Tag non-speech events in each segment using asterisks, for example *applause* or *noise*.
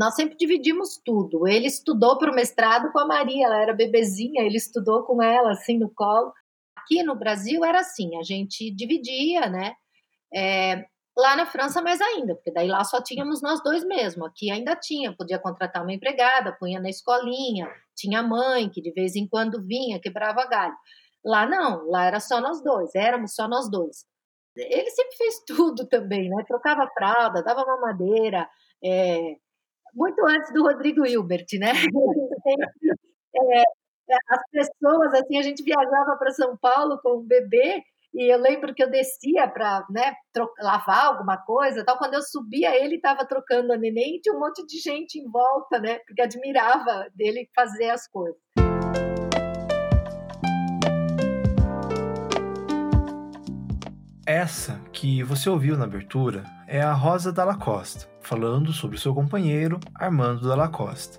nós sempre dividimos tudo. Ele estudou para o mestrado com a Maria, ela era bebezinha, ele estudou com ela, assim, no colo. Aqui no Brasil era assim, a gente dividia, né? É, lá na França mais ainda, porque daí lá só tínhamos nós dois mesmo. Aqui ainda tinha, podia contratar uma empregada, punha na escolinha, tinha mãe que de vez em quando vinha, quebrava galho. Lá não, lá era só nós dois, éramos só nós dois. Ele sempre fez *laughs* tudo também, né? Trocava fralda, dava mamadeira, é, muito antes do Rodrigo Hilbert, né? é, as pessoas, assim, a gente viajava para São Paulo com um bebê e eu lembro que eu descia para né, lavar alguma coisa, tal. Quando eu subia, ele estava trocando a neném e tinha um monte de gente em volta, né? Porque admirava dele fazer as coisas. Essa que você ouviu na abertura é a Rosa Dalla Costa, falando sobre seu companheiro Armando Dalla Costa.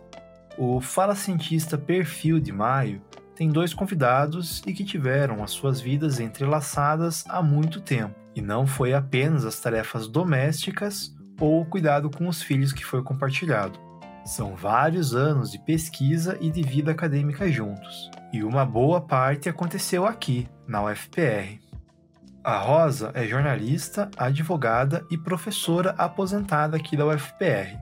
O Fala Cientista Perfil de Maio tem dois convidados e que tiveram as suas vidas entrelaçadas há muito tempo, e não foi apenas as tarefas domésticas ou o cuidado com os filhos que foi compartilhado. São vários anos de pesquisa e de vida acadêmica juntos, e uma boa parte aconteceu aqui, na UFPR. A Rosa é jornalista, advogada e professora aposentada aqui da UFPR.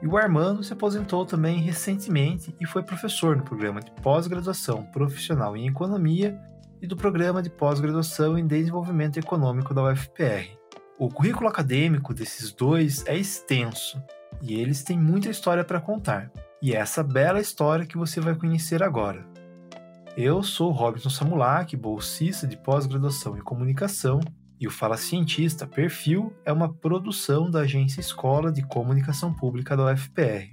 E o Armando se aposentou também recentemente e foi professor no programa de pós-graduação profissional em economia e do programa de pós-graduação em desenvolvimento econômico da UFPR. O currículo acadêmico desses dois é extenso e eles têm muita história para contar. E é essa bela história que você vai conhecer agora. Eu sou Robson Samulak, bolsista de pós-graduação em comunicação e o Fala Cientista Perfil é uma produção da Agência Escola de Comunicação Pública da UFPR.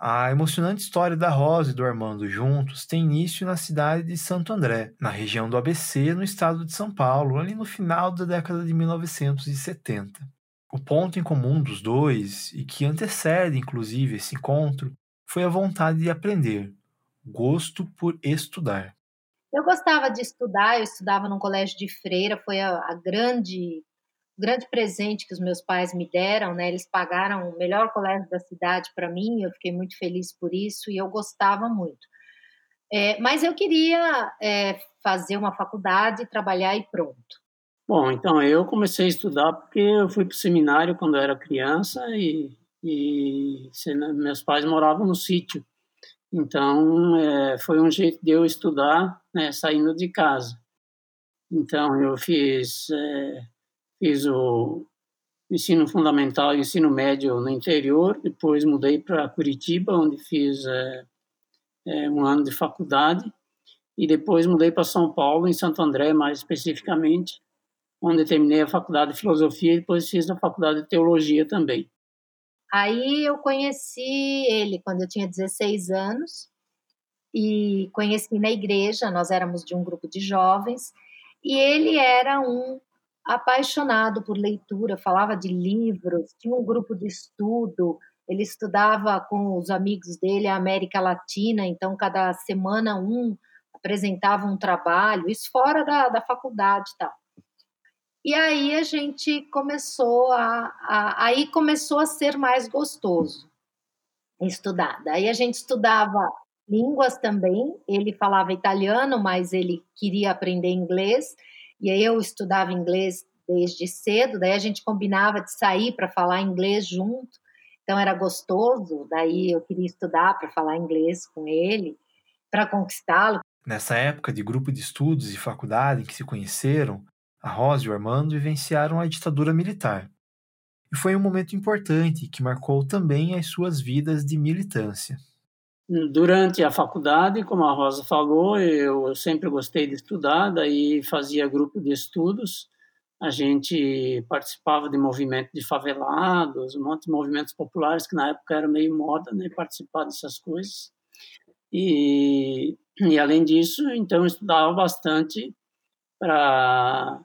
A emocionante história da Rosa e do Armando juntos tem início na cidade de Santo André, na região do ABC, no estado de São Paulo, ali no final da década de 1970. O ponto em comum dos dois, e que antecede inclusive esse encontro, foi a vontade de aprender, gosto por estudar. Eu gostava de estudar, eu estudava num colégio de freira, foi a, a grande grande presente que os meus pais me deram, né? Eles pagaram o melhor colégio da cidade para mim, eu fiquei muito feliz por isso e eu gostava muito. É, mas eu queria é, fazer uma faculdade, trabalhar e pronto. Bom, então eu comecei a estudar porque eu fui para o seminário quando eu era criança e, e meus pais moravam no sítio. Então, é, foi um jeito de eu estudar né, saindo de casa. Então, eu fiz, é, fiz o ensino fundamental e ensino médio no interior, depois mudei para Curitiba, onde fiz é, é, um ano de faculdade, e depois mudei para São Paulo, em Santo André, mais especificamente, onde terminei a faculdade de filosofia e depois fiz a faculdade de teologia também. Aí eu conheci ele quando eu tinha 16 anos e conheci na igreja, nós éramos de um grupo de jovens, e ele era um apaixonado por leitura, falava de livros, tinha um grupo de estudo, ele estudava com os amigos dele a América Latina, então cada semana um apresentava um trabalho, isso fora da, da faculdade e tal. E aí a gente começou a, a, aí começou a ser mais gostoso estudar. Daí a gente estudava línguas também. Ele falava italiano, mas ele queria aprender inglês. E aí eu estudava inglês desde cedo. Daí a gente combinava de sair para falar inglês junto. Então era gostoso. Daí eu queria estudar para falar inglês com ele, para conquistá-lo. Nessa época de grupo de estudos e faculdade em que se conheceram, a Rosa e o Armando vivenciaram a ditadura militar. E foi um momento importante que marcou também as suas vidas de militância. Durante a faculdade, como a Rosa falou, eu sempre gostei de estudar, daí fazia grupo de estudos. A gente participava de movimento de favelados, um monte de movimentos populares que na época era meio moda, né, participar dessas coisas. E, e além disso, então estudava bastante para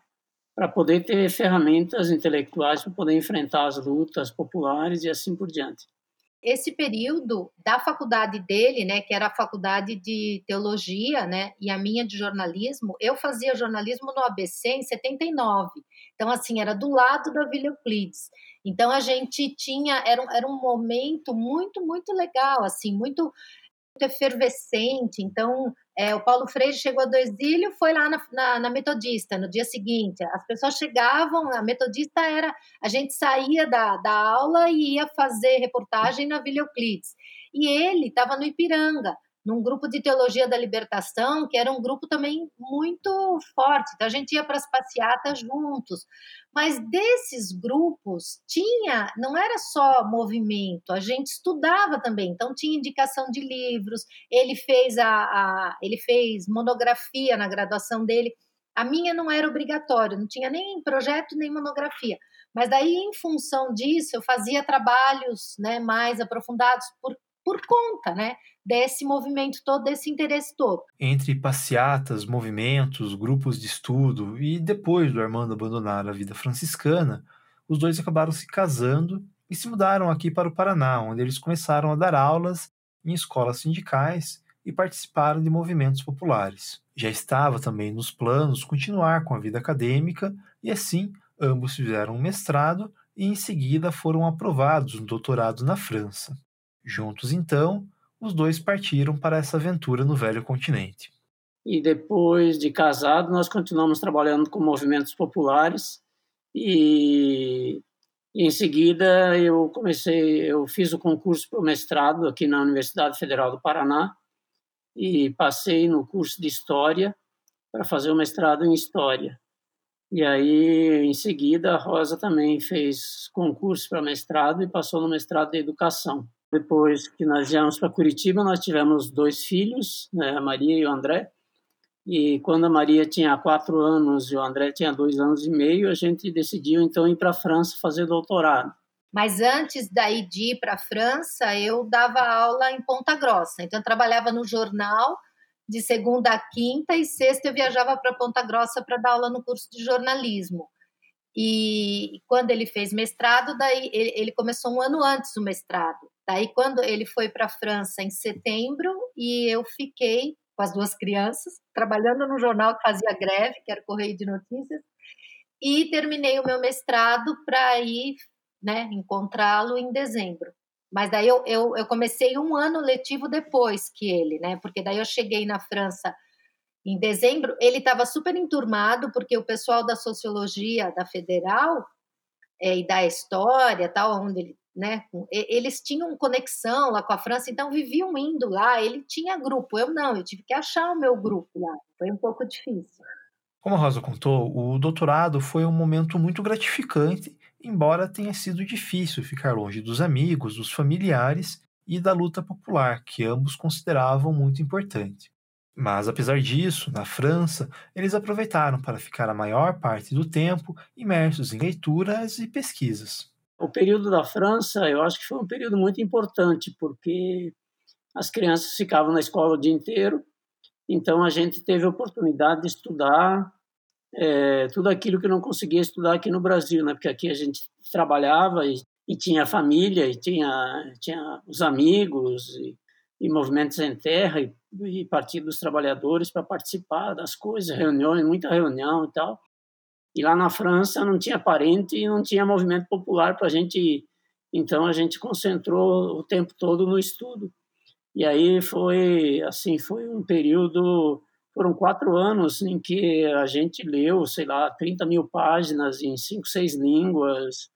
para poder ter ferramentas intelectuais para poder enfrentar as lutas populares e assim por diante. esse período da faculdade dele, né, que era a faculdade de teologia, né, e a minha de jornalismo, eu fazia jornalismo no ABC em 79. Então, assim, era do lado da Vila Euclides. Então, a gente tinha, era, era um momento muito, muito legal, assim, muito efervescente. Então, é, o Paulo Freire chegou do exílio, foi lá na, na, na, Metodista no dia seguinte. As pessoas chegavam, a Metodista era. A gente saía da, da aula e ia fazer reportagem na Vila Euclides. E ele estava no Ipiranga num grupo de teologia da libertação, que era um grupo também muito forte. Então a gente ia para as passeatas juntos. Mas desses grupos tinha, não era só movimento, a gente estudava também. Então tinha indicação de livros. Ele fez a, a ele fez monografia na graduação dele. A minha não era obrigatório, não tinha nem projeto nem monografia. Mas daí, em função disso, eu fazia trabalhos né, mais aprofundados por, por conta, né? desse movimento todo, desse interesse todo. Entre passeatas, movimentos, grupos de estudo e depois do Armando abandonar a vida franciscana, os dois acabaram se casando e se mudaram aqui para o Paraná, onde eles começaram a dar aulas em escolas sindicais e participaram de movimentos populares. Já estava também nos planos continuar com a vida acadêmica e assim ambos fizeram um mestrado e em seguida foram aprovados no doutorado na França. Juntos então, os dois partiram para essa aventura no velho continente. E depois de casado, nós continuamos trabalhando com movimentos populares e, em seguida eu comecei, eu fiz o concurso para o mestrado aqui na Universidade Federal do Paraná e passei no curso de História para fazer o mestrado em História. E aí, em seguida, a Rosa também fez concurso para mestrado e passou no mestrado de Educação. Depois que nós viemos para Curitiba, nós tivemos dois filhos, né, a Maria e o André. E quando a Maria tinha quatro anos e o André tinha dois anos e meio, a gente decidiu então ir para a França fazer doutorado. Mas antes daí de ir para a França, eu dava aula em Ponta Grossa. Então, eu trabalhava no jornal de segunda a quinta e sexta eu viajava para Ponta Grossa para dar aula no curso de jornalismo. E quando ele fez mestrado, daí ele, começou um ano antes do mestrado. Daí, quando ele foi para a França em setembro, e eu fiquei com as duas crianças, trabalhando no jornal que fazia greve, que era o Correio de Notícias, e terminei o meu mestrado para ir né, encontrá-lo em dezembro. Mas daí eu, eu, eu, comecei um ano letivo depois que ele, né? Porque daí eu cheguei na França em dezembro, ele estava super enturmado, porque o pessoal da sociologia da Federal é, e da história, tal, onde ele né? Eles tinham conexão lá com a França, então viviam indo lá. Ele tinha grupo, eu não, eu tive que achar o meu grupo lá. Foi um pouco difícil. Como a Rosa contou, o doutorado foi um momento muito gratificante, embora tenha sido difícil ficar longe dos amigos, dos familiares e da luta popular, que ambos consideravam muito importante. Mas, apesar disso, na França, eles aproveitaram para ficar a maior parte do tempo imersos em leituras e pesquisas. O período da França, eu acho que foi um período muito importante, porque as crianças ficavam na escola o dia inteiro, então a gente teve a oportunidade de estudar é, tudo aquilo que não conseguia estudar aqui no Brasil, né? Porque aqui a gente trabalhava e, e tinha família, e tinha, tinha os amigos, e, e movimentos em terra, e, e Partido dos Trabalhadores para participar das coisas, reuniões, muita reunião e tal. E lá na França não tinha parente e não tinha movimento popular para a gente ir. Então a gente concentrou o tempo todo no estudo. E aí foi assim, foi um período, foram quatro anos em que a gente leu, sei lá, 30 mil páginas em cinco, seis línguas.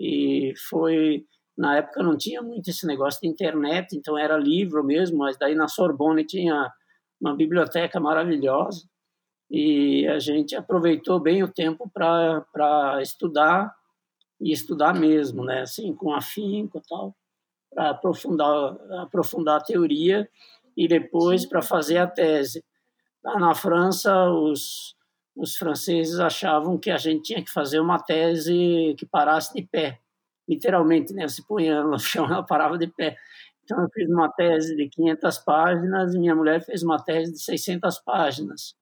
E foi na época não tinha muito esse negócio de internet, então era livro mesmo, mas daí na Sorbonne tinha uma biblioteca maravilhosa e a gente aproveitou bem o tempo para estudar e estudar mesmo, né? Assim, com afinco e tal, para aprofundar, aprofundar a teoria e depois para fazer a tese. Lá na França, os, os franceses achavam que a gente tinha que fazer uma tese que parasse de pé, literalmente, né? Se punha no chão, ela parava de pé. Então, eu fiz uma tese de 500 páginas e minha mulher fez uma tese de 600 páginas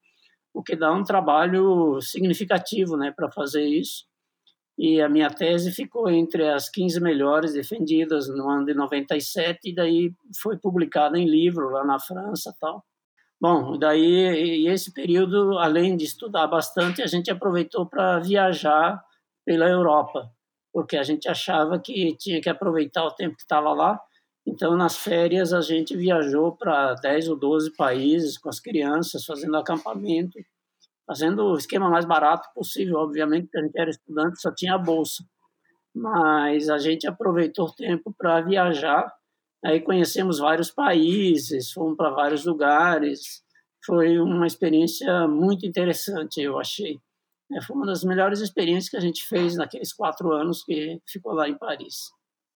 o que dá um trabalho significativo né, para fazer isso. e a minha tese ficou entre as 15 melhores defendidas no ano de 97 e daí foi publicada em livro lá na França tal. Bom, daí esse período, além de estudar bastante, a gente aproveitou para viajar pela Europa, porque a gente achava que tinha que aproveitar o tempo que estava lá. Então, nas férias, a gente viajou para 10 ou 12 países com as crianças, fazendo acampamento fazendo o esquema mais barato possível. Obviamente, a gente era estudante, só tinha bolsa. Mas a gente aproveitou o tempo para viajar. Aí conhecemos vários países, fomos para vários lugares. Foi uma experiência muito interessante, eu achei. É, foi uma das melhores experiências que a gente fez naqueles quatro anos que ficou lá em Paris.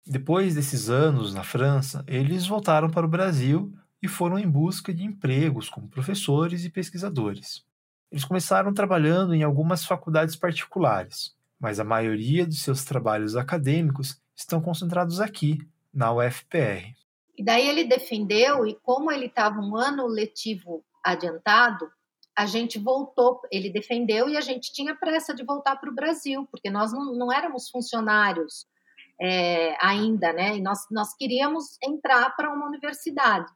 Depois desses anos na França, eles voltaram para o Brasil e foram em busca de empregos como professores e pesquisadores. Eles começaram trabalhando em algumas faculdades particulares, mas a maioria de seus trabalhos acadêmicos estão concentrados aqui, na UFPR. E daí ele defendeu, e como ele estava um ano letivo adiantado, a gente voltou, ele defendeu e a gente tinha pressa de voltar para o Brasil, porque nós não, não éramos funcionários é, ainda, né? E nós, nós queríamos entrar para uma universidade.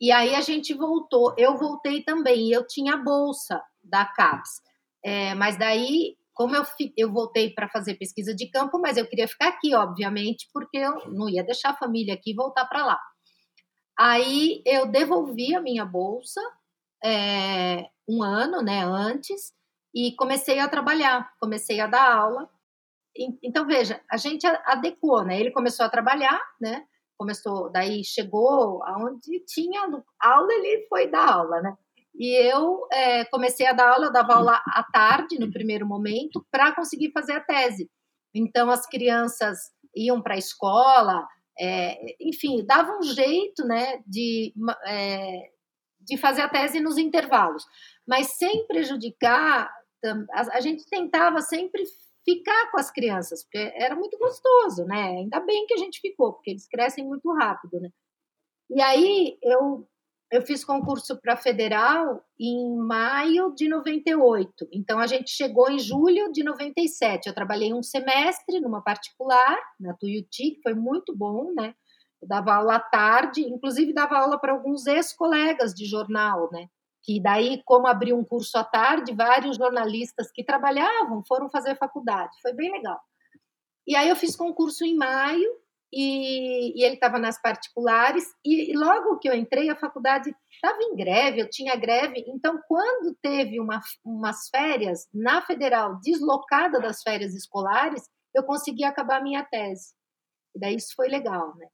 E aí a gente voltou, eu voltei também, e eu tinha bolsa da CAPES. É, mas daí, como eu, eu voltei para fazer pesquisa de campo, mas eu queria ficar aqui, obviamente, porque eu não ia deixar a família aqui e voltar para lá. Aí eu devolvi a minha bolsa é, um ano né, antes e comecei a trabalhar, comecei a dar aula. Então, veja, a gente adequou, né? Ele começou a trabalhar, né? Começou, daí chegou aonde tinha aula, ele foi dar aula, né? E eu é, comecei a dar aula, eu dava aula à tarde, no primeiro momento, para conseguir fazer a tese. Então, as crianças iam para a escola, é, enfim, dava um jeito né, de, é, de fazer a tese nos intervalos, mas sem prejudicar. A, a gente tentava sempre ficar com as crianças, porque era muito gostoso, né? Ainda bem que a gente ficou, porque eles crescem muito rápido, né? E aí eu eu fiz concurso para federal em maio de 98. Então a gente chegou em julho de 97. Eu trabalhei um semestre numa particular, na Tuiuti, que foi muito bom, né? Eu dava aula à tarde, inclusive dava aula para alguns ex-colegas de jornal, né? Que daí, como abriu um curso à tarde, vários jornalistas que trabalhavam foram fazer faculdade. Foi bem legal. E aí eu fiz concurso em maio e, e ele estava nas particulares, e, logo que eu entrei, a faculdade estava em greve, eu tinha greve, então quando teve uma, umas férias na federal, deslocada das férias escolares, eu consegui acabar a minha tese. E daí isso foi legal, né?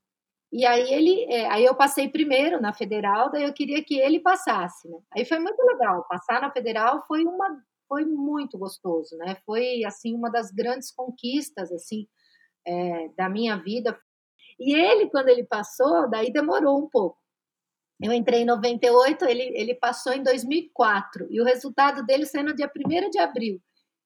E aí ele, é, aí eu passei primeiro na federal, daí eu queria que ele passasse, né? Aí foi muito legal, passar na federal foi uma foi muito gostoso, né? Foi assim uma das grandes conquistas assim é, da minha vida e ele, quando ele passou, daí demorou um pouco. Eu entrei em 98, ele, ele passou em 2004, e o resultado dele saiu no dia 1 de abril.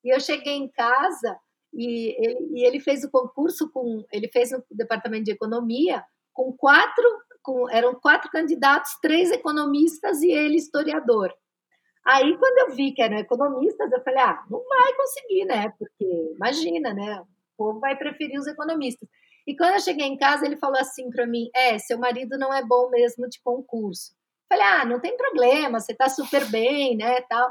E eu cheguei em casa e ele, e ele fez o concurso com. Ele fez no departamento de economia com quatro. Com, eram quatro candidatos, três economistas e ele historiador. Aí, quando eu vi que eram economistas, eu falei: ah, não vai conseguir, né? Porque imagina, né? O povo vai preferir os economistas. E quando eu cheguei em casa, ele falou assim para mim: É, seu marido não é bom mesmo de concurso. Falei: Ah, não tem problema, você tá super bem, né? Tal.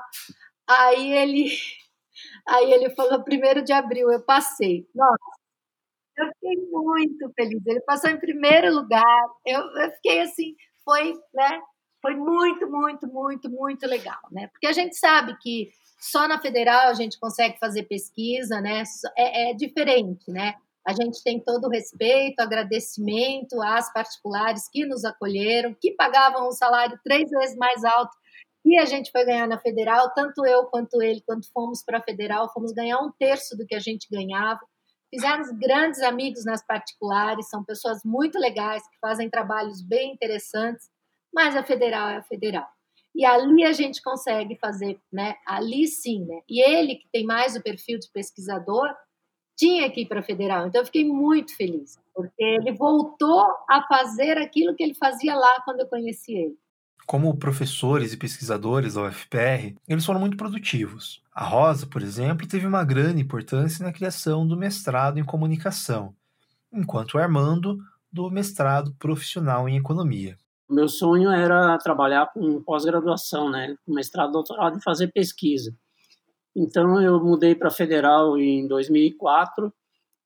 Aí ele, *laughs* aí ele falou: primeiro de abril, eu passei. Nossa, eu fiquei muito feliz. Ele passou em primeiro lugar. Eu, eu fiquei assim, foi, né? Foi muito, muito, muito, muito legal, né? Porque a gente sabe que só na federal a gente consegue fazer pesquisa, né? É, é diferente, né? A gente tem todo o respeito, agradecimento às particulares que nos acolheram, que pagavam um salário três vezes mais alto que a gente foi ganhar na federal, tanto eu quanto ele, quando fomos para a federal, fomos ganhar um terço do que a gente ganhava. Fizemos grandes amigos nas particulares, são pessoas muito legais, que fazem trabalhos bem interessantes, mas a federal é a federal. E ali a gente consegue fazer, né? Ali sim, né? E ele, que tem mais o perfil de pesquisador, tinha que ir para a federal. Então eu fiquei muito feliz, porque ele voltou a fazer aquilo que ele fazia lá quando eu conheci ele. Como professores e pesquisadores da UFPR, eles foram muito produtivos. A Rosa, por exemplo, teve uma grande importância na criação do mestrado em comunicação, enquanto o Armando do mestrado profissional em economia. Meu sonho era trabalhar com pós-graduação, né, com mestrado, doutorado e fazer pesquisa. Então eu mudei para Federal em 2004.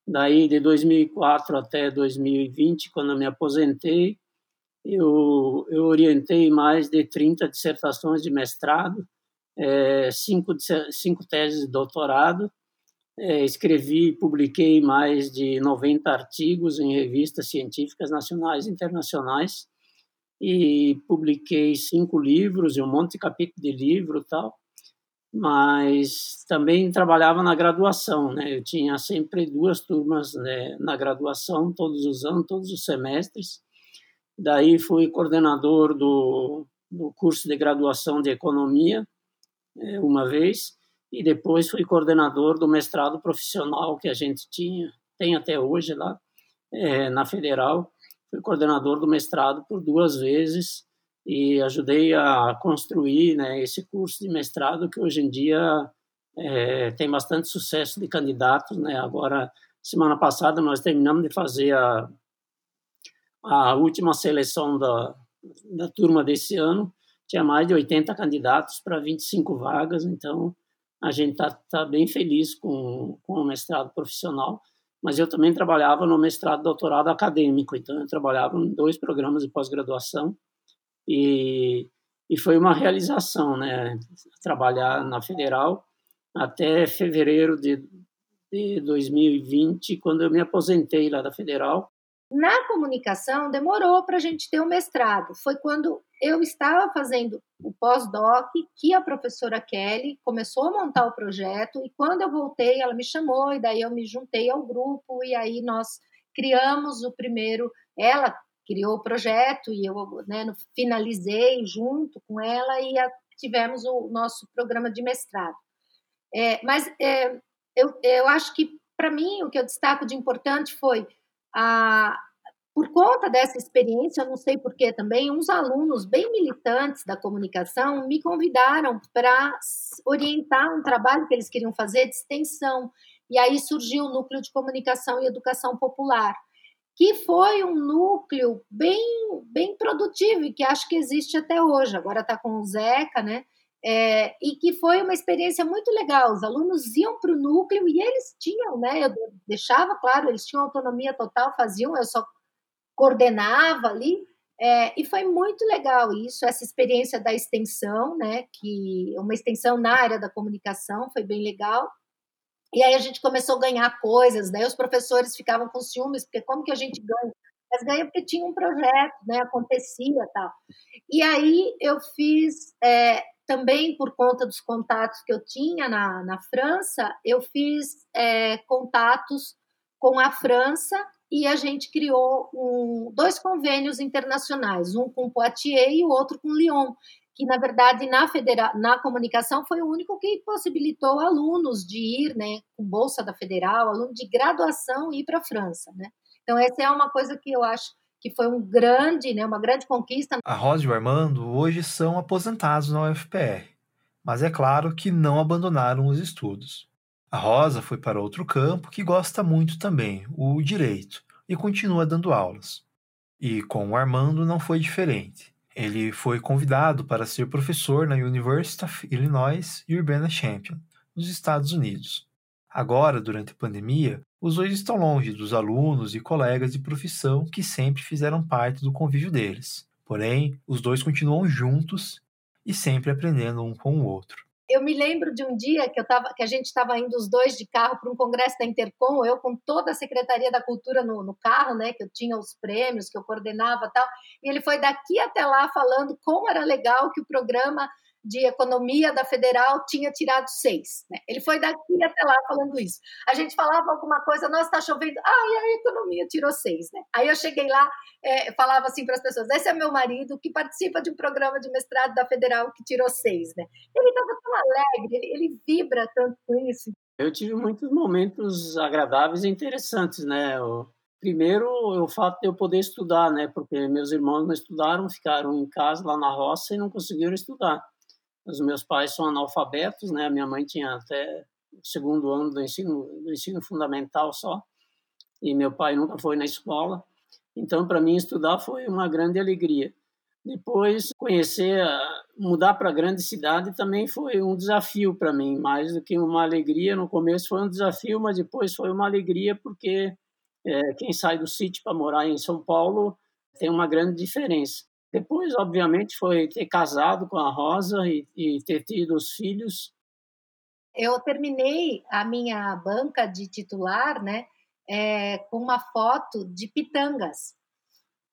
Daí de 2004 até 2020, quando eu me aposentei, eu, eu orientei mais de 30 dissertações de mestrado, é, cinco, cinco teses de doutorado, é, escrevi e publiquei mais de 90 artigos em revistas científicas nacionais e internacionais e publiquei cinco livros e um monte de capítulo de livro tal mas também trabalhava na graduação, né? Eu tinha sempre duas turmas né, na graduação, todos os anos, todos os semestres. Daí fui coordenador do, do curso de graduação de economia é, uma vez e depois fui coordenador do mestrado profissional que a gente tinha, tem até hoje lá é, na Federal. Fui coordenador do mestrado por duas vezes e ajudei a construir né, esse curso de mestrado que hoje em dia é, tem bastante sucesso de candidatos. Né? Agora, semana passada, nós terminamos de fazer a, a última seleção da, da turma desse ano. Tinha mais de 80 candidatos para 25 vagas, então a gente está tá bem feliz com, com o mestrado profissional. Mas eu também trabalhava no mestrado doutorado acadêmico, então eu trabalhava em dois programas de pós-graduação e, e foi uma realização, né? Trabalhar na Federal até fevereiro de, de 2020, quando eu me aposentei lá da Federal. Na comunicação, demorou para a gente ter o mestrado. Foi quando eu estava fazendo o pós-doc que a professora Kelly começou a montar o projeto e quando eu voltei, ela me chamou e daí eu me juntei ao grupo e aí nós criamos o primeiro. Ela criou o projeto e eu né, finalizei junto com ela e a, tivemos o nosso programa de mestrado. É, mas é, eu, eu acho que, para mim, o que eu destaco de importante foi, por conta dessa experiência, eu não sei porquê também, uns alunos bem militantes da comunicação me convidaram para orientar um trabalho que eles queriam fazer de extensão. E aí surgiu o Núcleo de Comunicação e Educação Popular que foi um núcleo bem, bem produtivo e que acho que existe até hoje. Agora está com o Zeca, né? É, e que foi uma experiência muito legal. Os alunos iam para o núcleo e eles tinham, né? Eu deixava claro, eles tinham autonomia total, faziam, eu só coordenava ali. É, e foi muito legal isso, essa experiência da extensão, né? Que uma extensão na área da comunicação foi bem legal. E aí a gente começou a ganhar coisas, daí os professores ficavam com ciúmes, porque como que a gente ganha? Mas ganha porque tinha um projeto, né? Acontecia tal. E aí eu fiz, é, também por conta dos contatos que eu tinha na, na França, eu fiz é, contatos com a França e a gente criou um, dois convênios internacionais, um com Poitiers e o outro com Lyon, que na verdade na, federa na comunicação foi o único que possibilitou alunos de ir, né, com bolsa da federal, aluno de graduação ir para a França, né? Então essa é uma coisa que eu acho que foi um grande, né, uma grande conquista. A Rosa e o Armando hoje são aposentados na UFPR, mas é claro que não abandonaram os estudos. A Rosa foi para outro campo que gosta muito também, o direito, e continua dando aulas. E com o Armando não foi diferente. Ele foi convidado para ser professor na University of Illinois Urbana-Champaign, nos Estados Unidos. Agora, durante a pandemia, os dois estão longe dos alunos e colegas de profissão que sempre fizeram parte do convívio deles. Porém, os dois continuam juntos e sempre aprendendo um com o outro eu me lembro de um dia que, eu tava, que a gente estava indo os dois de carro para um congresso da Intercom, eu com toda a Secretaria da Cultura no, no, carro, né, que eu tinha os prêmios, que eu coordenava tal, e ele foi daqui até lá falando como era legal que o programa de economia da federal tinha tirado seis. Né? Ele foi daqui até lá falando isso. A gente falava alguma coisa, nossa, está chovendo, ah, e a economia tirou seis. Né? Aí eu cheguei lá, é, falava assim para as pessoas: esse é meu marido que participa de um programa de mestrado da federal que tirou seis. Né? Ele estava tão alegre, ele, ele vibra tanto com isso. Eu tive muitos momentos agradáveis e interessantes, né? Primeiro, o fato de eu poder estudar, né? Porque meus irmãos não estudaram, ficaram em casa lá na roça e não conseguiram estudar. Os meus pais são analfabetos, né? A minha mãe tinha até o segundo ano do ensino, do ensino fundamental só, e meu pai nunca foi na escola. Então, para mim, estudar foi uma grande alegria. Depois, conhecer, mudar para a grande cidade também foi um desafio para mim, mais do que uma alegria. No começo foi um desafio, mas depois foi uma alegria porque é, quem sai do sítio para morar em São Paulo tem uma grande diferença. Depois, obviamente, foi ter casado com a Rosa e, e ter tido os filhos. Eu terminei a minha banca de titular, né, é, com uma foto de pitangas.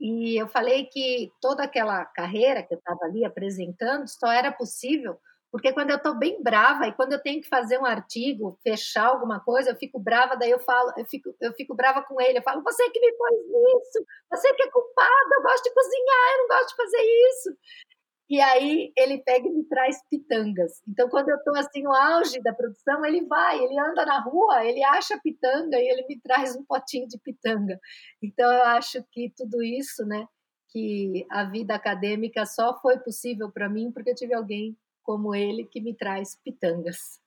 E eu falei que toda aquela carreira que eu estava ali apresentando só era possível porque quando eu estou bem brava e quando eu tenho que fazer um artigo, fechar alguma coisa, eu fico brava, daí eu falo, eu fico, eu fico brava com ele, eu falo, você que me pôs isso, você que é culpado, eu gosto de cozinhar, eu não gosto de fazer isso. E aí ele pega e me traz pitangas. Então, quando eu estou assim no auge da produção, ele vai, ele anda na rua, ele acha pitanga e ele me traz um potinho de pitanga. Então, eu acho que tudo isso, né, que a vida acadêmica só foi possível para mim porque eu tive alguém como ele que me traz pitangas.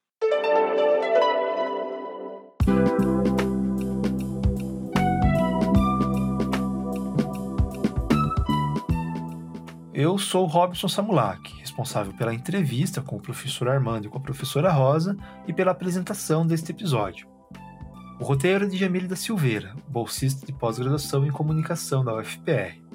Eu sou Robson Samulak, responsável pela entrevista com o professor Armando e com a professora Rosa e pela apresentação deste episódio. O roteiro é de Jamile da Silveira, bolsista de pós-graduação em comunicação da UFPR.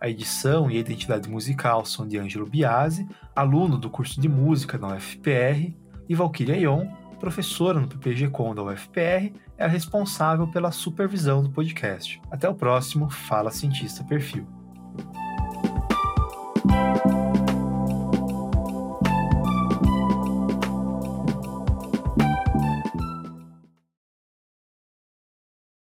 A edição e a identidade musical são de Ângelo Biasi, aluno do curso de música na UFPR, e Valkyria Ion, professora no PPG-Com da UFPR, é a responsável pela supervisão do podcast. Até o próximo Fala Cientista Perfil.